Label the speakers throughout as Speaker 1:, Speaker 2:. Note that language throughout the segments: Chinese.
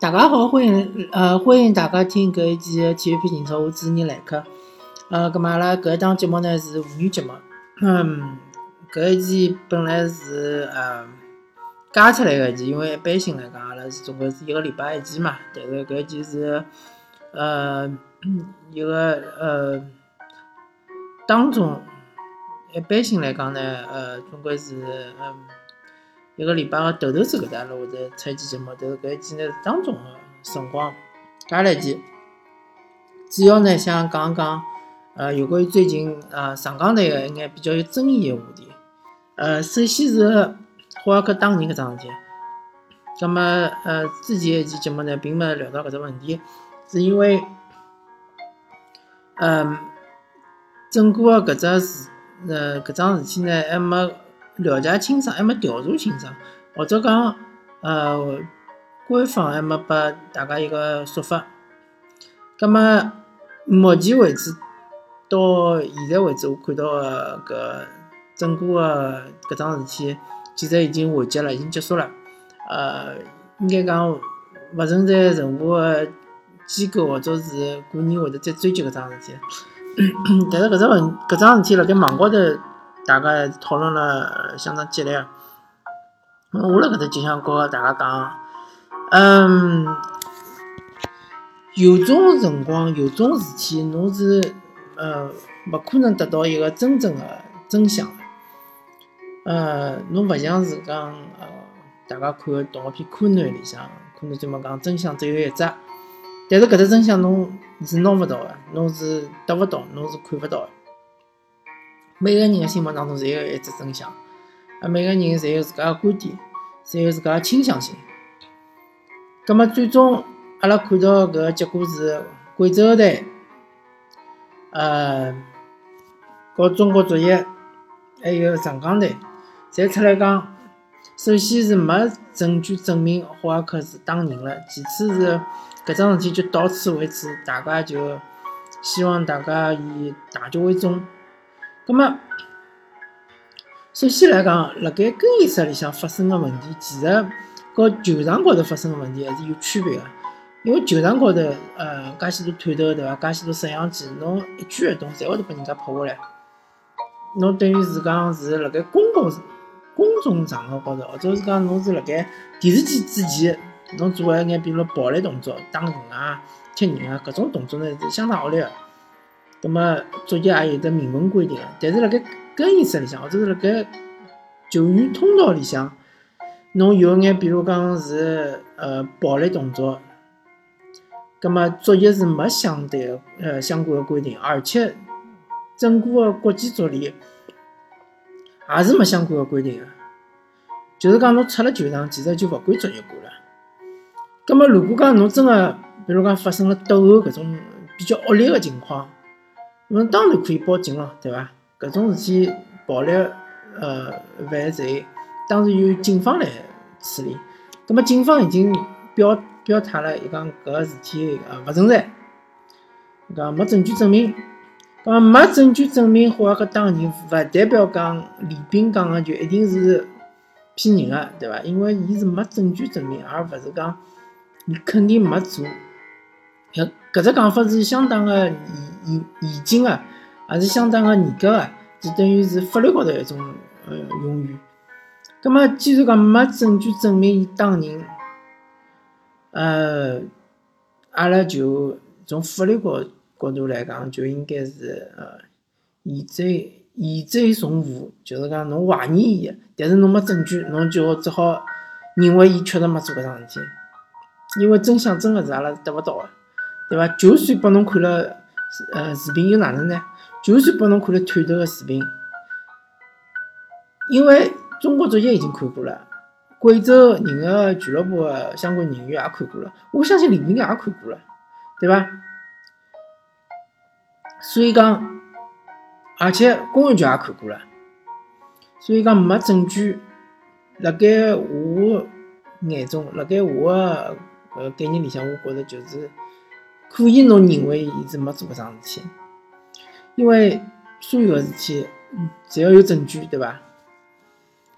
Speaker 1: 大家好，欢迎呃欢迎大家听搿一期的体育频道，我主持人来客。呃，葛末阿拉搿一档节目呢是妇女节目。嗯，搿一期本来是呃加出来个一期，因为一般性来讲，阿拉是总归是一个礼拜一期嘛。但是搿一期是呃一个呃当中，一般性来讲呢，呃总归是嗯。一个礼拜个头头子搿搭，阿拉会得出一期节目，但是搿一期呢是当中个辰光加了一期，主要呢想讲讲，呃，有关于最近呃上港队个一眼比较有争议个话题。呃，首先是霍尔克打人搿桩事体，葛末呃之前一期节目呢并没聊到搿只问题，是因为，嗯，整个搿只事，呃搿桩事体呢还没。了解清爽，还没调查清爽，或者讲，呃，官方还没拨大家一个说法。葛么，目前为止，到现在为止，我看到个搿整个个搿桩事体，其实已经完结了，已经结束了。呃，应该讲勿存在任何个机构或者是个人会得再追究搿桩事体。但是搿只问搿桩事体辣盖网高头。大家讨论了相当激烈，我辣搿搭就想告大家讲，嗯，有种辰光，有种事体，侬是呃勿可能得到一个真正的真相的，呃，侬勿像是讲呃，大家看个动画片《柯南》里向，柯南专门讲真相只有一只，但是搿只真相侬是拿勿到的，侬是得勿到，侬是看勿到的。每个人的心目当中侪有一只真相，啊，每个人侪有自家的观点，侪有自家的倾向性。葛么最终，阿拉看到搿结果是贵州队，呃，和中国足协还有上港队，侪出来讲，首先是没证据证明霍尔克是打人了，其次是搿桩事体就到此为止，大家就希望大家以大局为重。那么，首先来讲，辣盖更衣室里向发生个问题，其实和球场高头发生个问题还是有区别个。因为球场高头，呃，介许多探头对伐？介许多摄像机，侬一举一动侪会得被人家拍下来。侬等于是讲是辣盖公共公众场合高头，或者是讲侬是辣盖电视机之前，侬做一眼比如暴力动作、打人啊、踢人啊，搿种动作呢是相当恶劣个。葛末足协也有得明文规定，但是辣盖更衣室里向，或者是辣盖球员通道里向，侬有眼比如讲是呃暴力动作，葛末足协是没相对呃相关个规定，而且整个个国际足联也是没相关个规定个，就是讲侬出了球场，其实就勿归足协管了。葛末如果讲侬真个，比如讲发生了斗殴搿种比较恶劣个情况，侬当然可以报警了，对伐？搿种事体暴力呃犯罪，当然由警方来处理。葛末警方已经表表态了，伊讲搿事体呃勿存在，讲没证据证明。讲没证据证明霍尔克当人，勿代表讲李斌讲个就一定是骗人个，对伐？因为伊是没证据证明，而勿是讲伊肯定没做。搿只讲法是相当个严严严谨个，也是相当个严格个，就等于是法律高头一种呃用语。葛末既然讲没证据证明伊打人，呃，阿拉就从法律高角度来讲，就应该是呃疑罪疑罪从无，就是讲侬怀疑伊，但是侬没证据，侬就只好认为伊确实没做搿桩事体，因为真相真个是阿拉得勿到个。对伐？就算拨侬看了，呃，视频又哪能呢？就算拨侬看了探头个视频，因为中国足协已经看过了，贵州人个俱乐部个相关人员也看过了，我相信李斌也看过了，对伐？所以讲，而且公安局也看过了，所以讲没证据。辣盖我眼中，辣盖我个呃概念里向，我觉着就是。可以，侬认为伊是没做搿桩事体，因为所有个事体，只要有证据，对伐？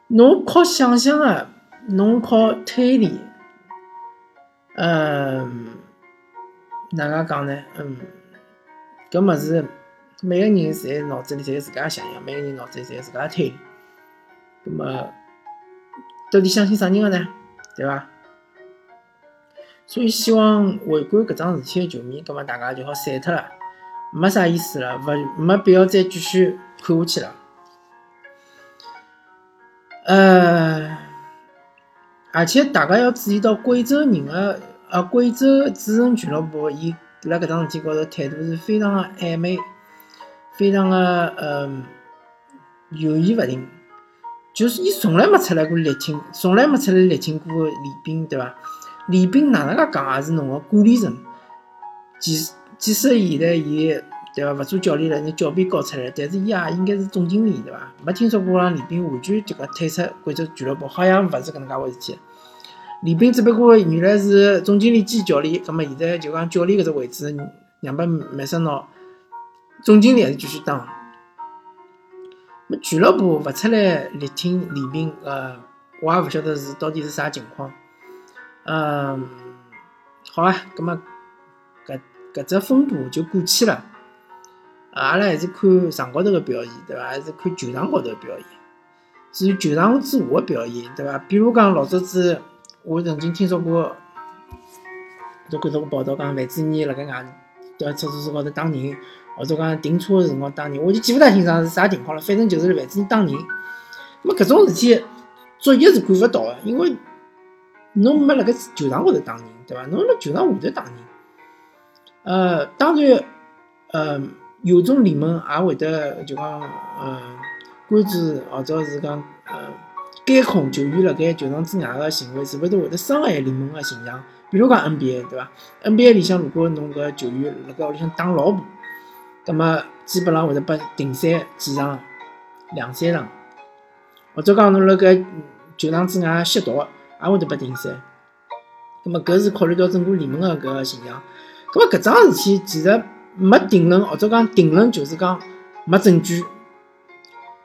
Speaker 1: 侬靠想象个，侬靠推理，嗯，哪能讲呢？嗯，搿物事每个人侪脑子里侪有自家想象，每个人脑子里侪有自家推理。葛末到底相信啥人个呢？对伐？所以希望围观搿桩事体的球迷，葛末大家就好散脱了，没啥意思了，勿没必要再继续看下去了。呃，而且大家要注意到，贵州人个呃，贵州主人俱乐部，伊辣搿桩事体高头态度是非常的暧昧，非常的呃犹豫勿定。就是伊从来没出来过力挺，从来没出来力挺过李斌，对伐？李斌哪能介讲也是侬个管理层。即即使现在伊对伐，勿做教练了，那教鞭交出来，但是伊也应该是总经理，对伐？没听说过让李斌完全这个退出贵州俱乐部，好像勿是搿能介回事体。李斌只不过原来是总经理兼教练，葛末现在就讲教练搿只位置让拨麦森诺，总经理还是继续当。俱乐部勿出来力挺李斌，呃，我也勿晓得是到底是啥情况。嗯，好啊，葛末搿搿只风波就过去了。阿拉还是看场高头个表现，对伐？还是看球场高头个表现。至于球场之下个表现，对伐？比如讲老早子，我曾经听说过，就看到个报道讲，范志毅辣盖外在出租车高头打人。或者讲停车个辰光打人，我就记勿大清爽是啥情况了。反正就是范志毅打人。么搿种事体，足协是管勿到个，因为侬没辣盖球场高头打人，对伐？侬辣球场下头打人。呃，当然，呃，有种联盟也会得就讲，呃，关注或者是讲，呃，监控球员辣盖球场之外个行为，是勿是会得伤害联盟个形象？比如讲 NBA，对伐？NBA 里向如果侬搿球员辣盖屋里向打老婆。葛末基本上会得拨停赛几场、两三场，或者讲侬辣盖球场之外吸毒，也会得拨停赛。葛末搿是考虑到整个联盟个搿个形象。葛末搿桩事体其实没定论，或者讲定论就是讲没证据，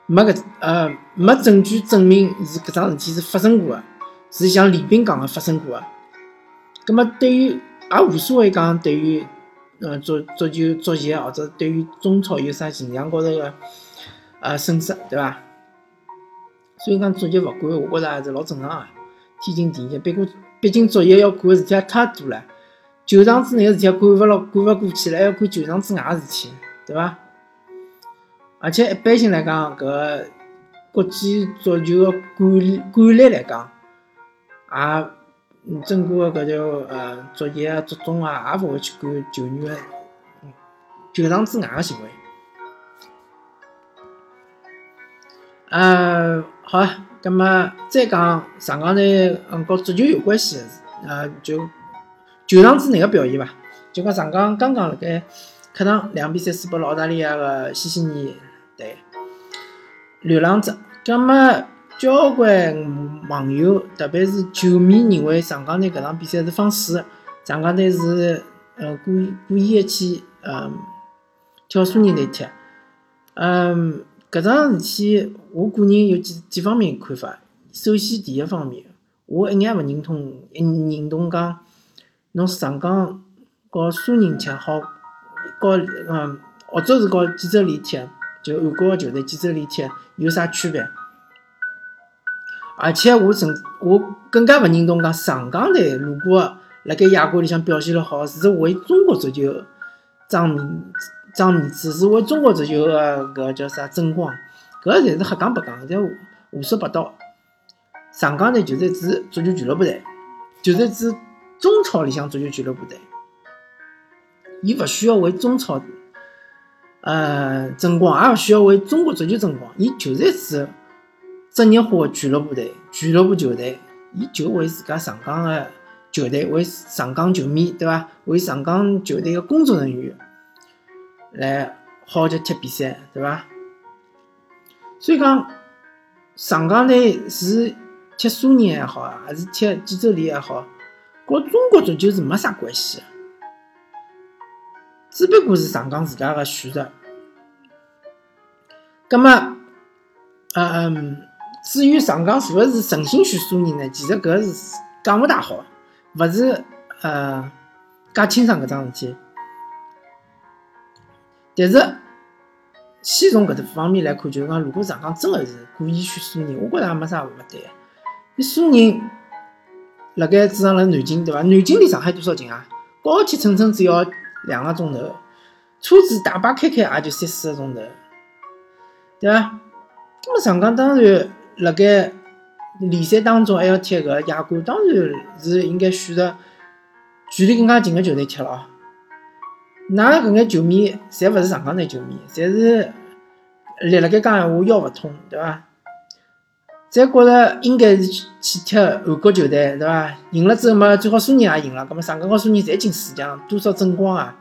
Speaker 1: 没搿呃没证据证明是搿桩事体是发生过个，是像李斌讲个发生过个。葛末对于也无所谓讲对于。呃，足足球足协或者对于中超有啥形象高头个呃损失，对伐？所以讲足协勿管，我觉着还是老正常个，天经地义。不过，毕竟足协要管的事体也太多了，球场之内的事体管勿牢，管勿过去了，还要管球场之外的事体，对伐？而且一般性来讲，搿个国际足球个管理管理来讲，也。嗯，整个搿条呃作业啊、足总啊，也勿会去管球员个球场之外个行为。呃，好，葛末再讲上港队嗯，和足球有关系，呃，就球场之内个表现伐？就讲上港刚刚辣盖客场两比三输拨了澳大利亚个西悉尼队，流浪者，葛末。交关网友，特别是球迷，认为上港队搿场比赛是放水，上港队是呃故意故意的去呃挑唆人来踢。嗯，搿桩事体，我个人有几几方面看法。首先，第一方面，我一眼勿认同，认同讲，侬上港和苏宁踢好，和嗯或者是和记者联踢，就韩国个球队记者联踢有啥区别？而且我甚，我更加勿认同讲上港队如果辣盖亚冠里向表现了好，是为中国足球争面张面子，是为中国足球个搿叫啥争光？搿侪是瞎讲白讲，侪胡说八道。上港队就是一支足球俱乐部队，就是一支中超里向足球俱乐部队，伊勿需要为中超呃争光，也勿需要为中国足球争光，伊就是一支。职业化俱乐部队、俱乐部球队，伊就为自家上港个球队，为上港球迷，对伐？为上港球队个工作人员来好叫踢比赛，对伐？所以讲，上港队是踢苏宁也好，还是踢济州联也好，和中国足球是没啥关系，只不过是上港自家个选择。葛么，嗯。至于上港是勿是诚心选苏宁呢？其实搿是讲勿大好，勿是呃介清爽搿桩事体。但是，先从搿个方面来看，就是讲，如果上港真个是故意选苏宁，我觉着也没啥勿对。你苏宁辣盖主场辣南京，对伐？南京离上海多少近啊？高铁乘乘只要两个钟头，车子大巴开开也就三四个钟头，对伐？那么上港当然辣盖联赛当中还要踢搿亚冠，当然是应该选择距离更加近个球队踢了。㑚搿眼球迷，侪勿是上港队球迷，侪是立辣盖讲闲话腰勿痛，对伐？侪觉着应该是去踢韩国球队，对伐？赢了之后嘛，最好苏宁也赢了，葛末上港和苏宁侪进四强，多少争光啊！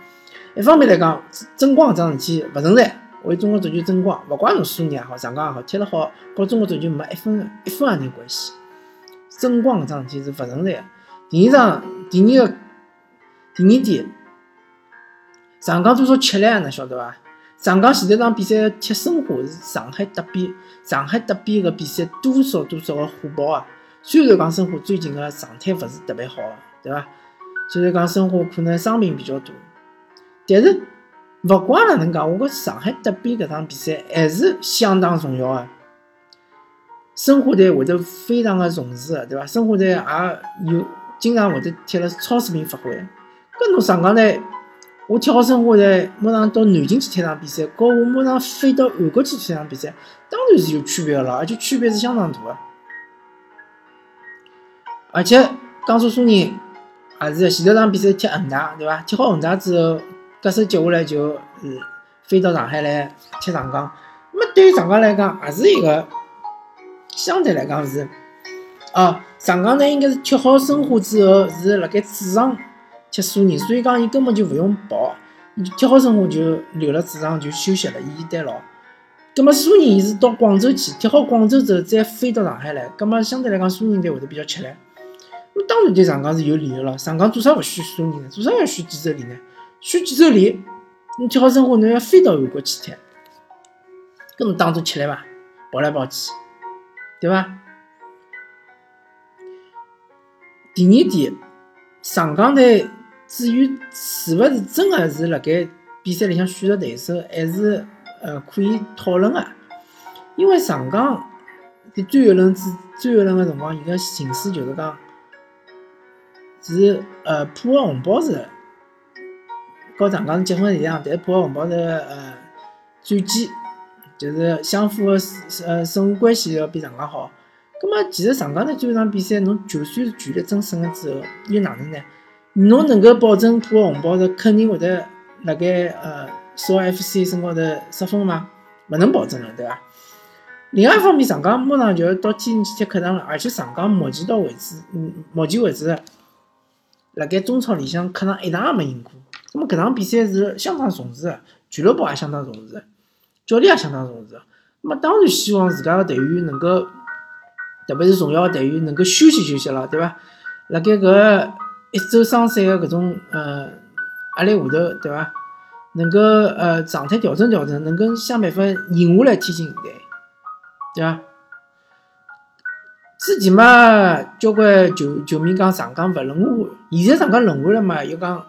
Speaker 1: 一方面来讲，争光搿桩事体勿存在，为中国足球争光，勿怪侬苏宁也好，上港也好，踢了好，和中国足球没一分一分也没关系。争光搿桩事体是勿存在。第二桩，第二个，第二点。上港多少吃力啊？侬晓得伐？上港前头场比赛踢申花是上海德比，上海德比个比赛多少多少个火爆啊！虽然讲申花最近个状态勿是特别好，对伐？虽然讲申花可能伤病比较多，但是勿管哪能讲，我觉上海德比搿场比赛还是相当重要个。申花队会得非常个重视个，对伐？申花队也有经常会得踢了超水平发挥，搿侬上港队。我踢好申花队，马上到南京去踢场比赛，和我马上飞到韩国去踢场比赛，当然是有区别了，而且区别是相当大的。而且江苏苏宁也是前头场比赛踢恒大，对伐？踢好恒大之后，隔手接下来就嗯飞到上海来踢上港。那么对于上港来讲，也是一个相对来讲是啊，上港呢应该是踢好申花之后，是辣盖主场。踢苏宁，所以讲伊根本就勿用跑，踢好生活就留了主场就休息了，伊待牢。葛么苏宁伊是到广州去踢好广州之后再飞到上海来，葛么相对来讲苏宁队会得比较吃力。那当然对上港是有利的了，上港做啥勿选苏宁呢？做啥要选济州联呢？选济州联，你踢好生活侬要飞到韩国去踢，搿侬当中吃力伐？跑来跑去，对伐？第二点，上港队。至于是勿是真个是辣盖比赛里向选择对手，还是呃可以讨论个。因为上港在最后轮之最后轮个辰光，伊个形势就是讲是呃破个红宝石，和上港是结分一样，但是破个红宝石呃战绩就是相互个呃胜负关系要比上港好。葛末其实上港队最后场比赛，侬就算是全力争胜了之后，又哪能呢？侬能够保证破红宝石肯定会得辣盖呃少 FC 身高头失分吗？勿能保证了，对伐？另外一方面，上港马上就要到天津去踢客场了，而且上港目前到为止，嗯，目前为止辣盖中超里向客场一场也没赢过。那么搿场比赛是相当重视的，俱乐部也相当重视，教练也相当重视。那么当然希望自家个队员能够，特别是重要个队员能够休息休息了，对伐？辣盖搿。一周双赛的搿种呃压力下头，对伐？能够呃状态调整调整，能够想办法赢下来天津队，对伐？之前嘛，交关球球迷讲上港勿轮换，现在上港轮换了嘛，又讲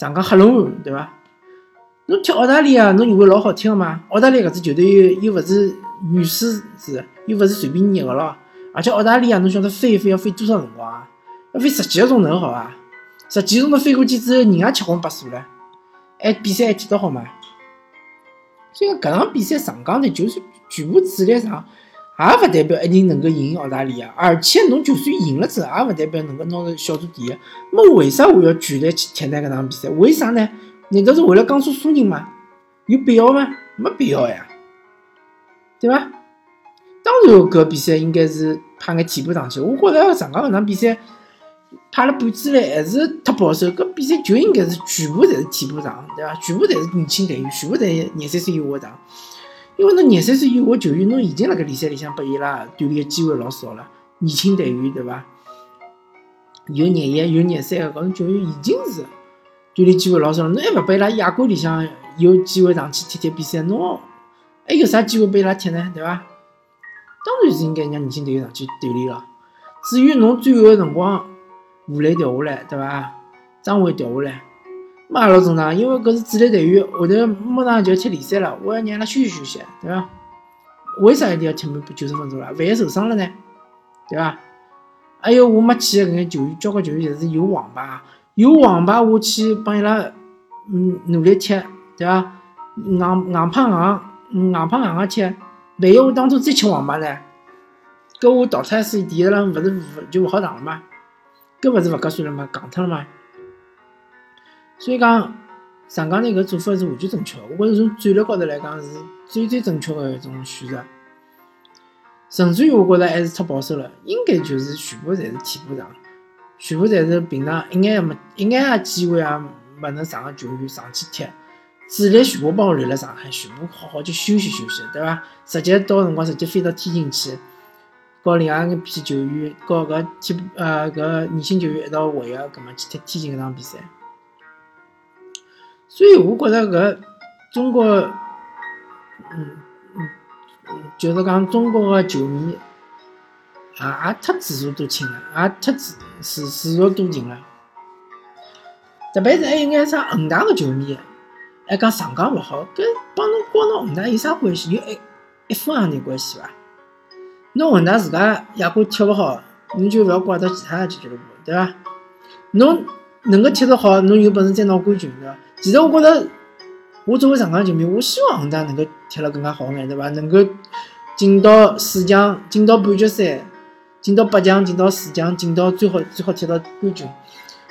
Speaker 1: 上港瞎轮换，对伐？侬踢澳大利亚，侬以为老好踢个嘛？澳大利亚搿支球队又又勿是女狮子，又勿是随便捏个咯。而且澳大利亚侬晓得飞一飞要飞多少辰光啊？要飞十几个钟头，好伐？十几钟头飞过去之后，人也七荤八素了，还比赛还踢得好嘛？所以搿场比赛上港队就算全部主力上，也勿代表一定能够赢澳大利亚。而且侬就算赢了之后，也勿代表能够拿到小组第一。么为啥我要全力去踢呢？搿场比赛为啥呢？难道是为了江苏苏宁吗？有必要吗？没必要呀，对伐？当然，搿比赛应该是派眼替补上去。我觉着上港搿场比赛。派了半支来还是太保守，搿比赛就应该是全部侪是替补上，对伐？全部侪是年轻队员，全部侪廿三岁以下的上。因为侬廿三岁以下球员，侬已经辣盖联赛里向拨伊拉锻炼个机会老少了。年轻队员，对伐？有廿一、有廿三个搿种球员已经是锻炼机会老少了。侬还勿拨伊拉亚冠里向有机会上去踢踢比赛，侬还有啥机会拨伊拉踢呢？对伐？当然是应该让年轻队员上去锻炼了。至于侬最后个辰光，武磊调下来，对伐？张伟调下来，嘛也老正常，因为搿是主力队员，后头马上就要踢联赛了，我要让伊拉休息休息，对伐？为啥一定要踢满九十分钟了？万一受伤了呢？对伐？还有我没去的搿眼球员，交关球员侪是有王牌，有王牌我去帮伊拉嗯努力踢，对伐？硬硬碰硬，硬碰硬个踢，万一我当初再吃王牌呢？搿我淘汰赛第一轮勿是就勿好上了吗？搿勿是勿合算了吗？戆脱了吗？所以讲上港队搿做法是完全正确的，我觉着从战略高头来讲是最最正确的一种选择。甚至于我觉着还是太保守了，应该就是全部侪是替补上，全部侪是平常一眼也没一眼机会也没能上个球员上去踢，主力全部帮我留辣上海，全部好好去休息休息，对伐？直接到辰光直接飞到天津去，和另外一批球员，和搿替补呃搿年轻球员一道会合，搿么去踢天津搿场比赛。所以我觉着搿中国，嗯嗯，就是讲中国个球迷，也也太自作多情了，也太自自自作多情了。特别是还有眼啥恒大个球迷，还讲上港勿好，搿帮侬光侬恒大有啥关系？有一一分行钿关系伐？侬恒大自家亚冠踢勿好，侬就勿要怪到其他俱乐部，对伐？侬能够踢得好，侬有本事再拿冠军，对伐？其实我觉着，我作为上港球迷，我希望恒大能够踢了更加好眼，对伐？能够进到四强，进到半决赛，进到八强，进到四强，进到最好最好踢到冠军。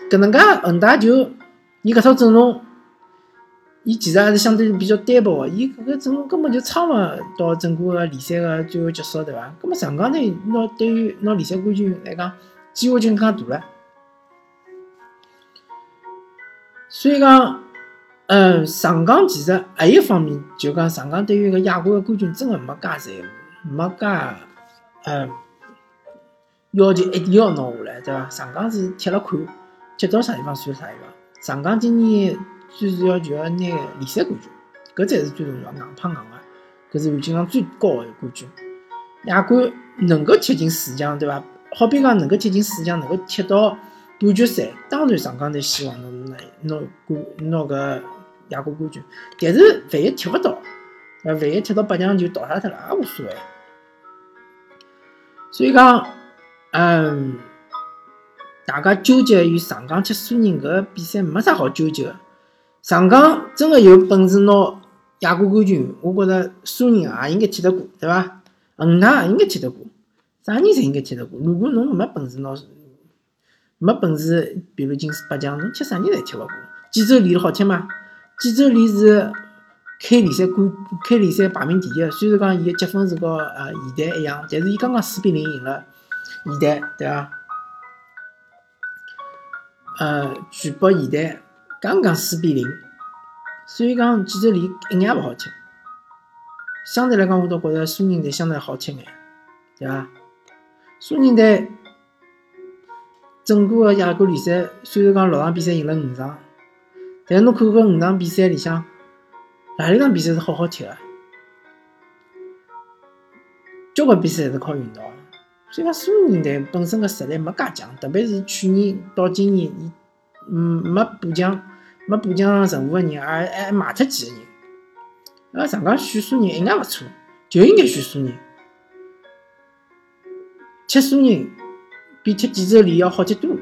Speaker 1: 搿能介恒大就伊搿套阵容，伊其实还是相对比较单薄个，伊搿个阵容根本就撑勿到整个个联赛个最后结束，对伐？葛末上港队拿对于拿联赛冠军来讲，机会就更加大了。所以讲。嗯，上港其实还有一方面，就讲上港对于个亚冠个冠军真个没介在乎，没介嗯要求一定要拿下来，对伐？上港是踢了看，踢到啥地方算啥地方。上港今年最主要就要拿联赛冠军，搿才是最重要，硬碰硬个，搿是含金量最高个冠军。亚冠能够踢进四强，对伐？好比讲能够踢进四强，能够踢到半决赛，当然上港队希望能拿拿冠拿个。亚冠冠军，但是万一踢勿到，呃，万一踢到八强就淘汰脱了，也无所谓。所以讲，嗯，大家纠结于上港踢苏宁搿比赛没啥好纠结个。上港真个有本事拿亚冠冠军，我觉着苏宁也应该踢得过，对伐？恒大也应该踢得过，啥人侪应该踢得过。如果侬没本事拿，没本事，比如进四八强，侬踢啥人侪踢勿过。济州联好踢吗？济州联是开联赛冠开联赛排名第一，虽然讲伊个积分是和呃现代一样，但是伊刚刚四比零赢了现代，对伐？呃，全北现代刚刚四比零，所以讲济州联一眼勿好踢。相对来讲，我倒觉着苏宁队相对好吃眼，对伐？苏宁队整个个亚冠联赛虽然讲六场比赛赢了五场。但是侬看搿五场比赛里向，哪里场比赛是好好踢个？交关比赛侪是靠运道。所以讲苏宁队本身个实力没介强，特别是去年到今年，嗯没补强，没补强任何个人，还还卖脱几个人。那上港选苏宁一眼勿错，就应该选苏宁。踢苏宁比踢济州联要好踢多了。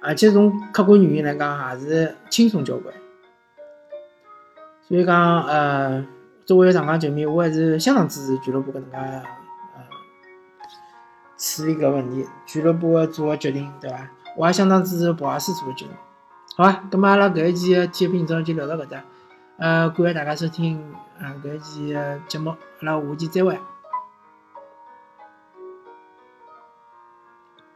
Speaker 1: 而且从客观原因来讲，还是轻松交关。所以讲，呃，作为上港球迷，我还是相当支持俱乐部搿能介呃处理搿问题，俱乐部个做个决定，对伐？我也相当支持博阿斯做个决定。好吧？那么阿拉搿一期的体育频道就聊到搿搭。呃，感谢大家收听呃搿一期的节目，阿拉下期再会。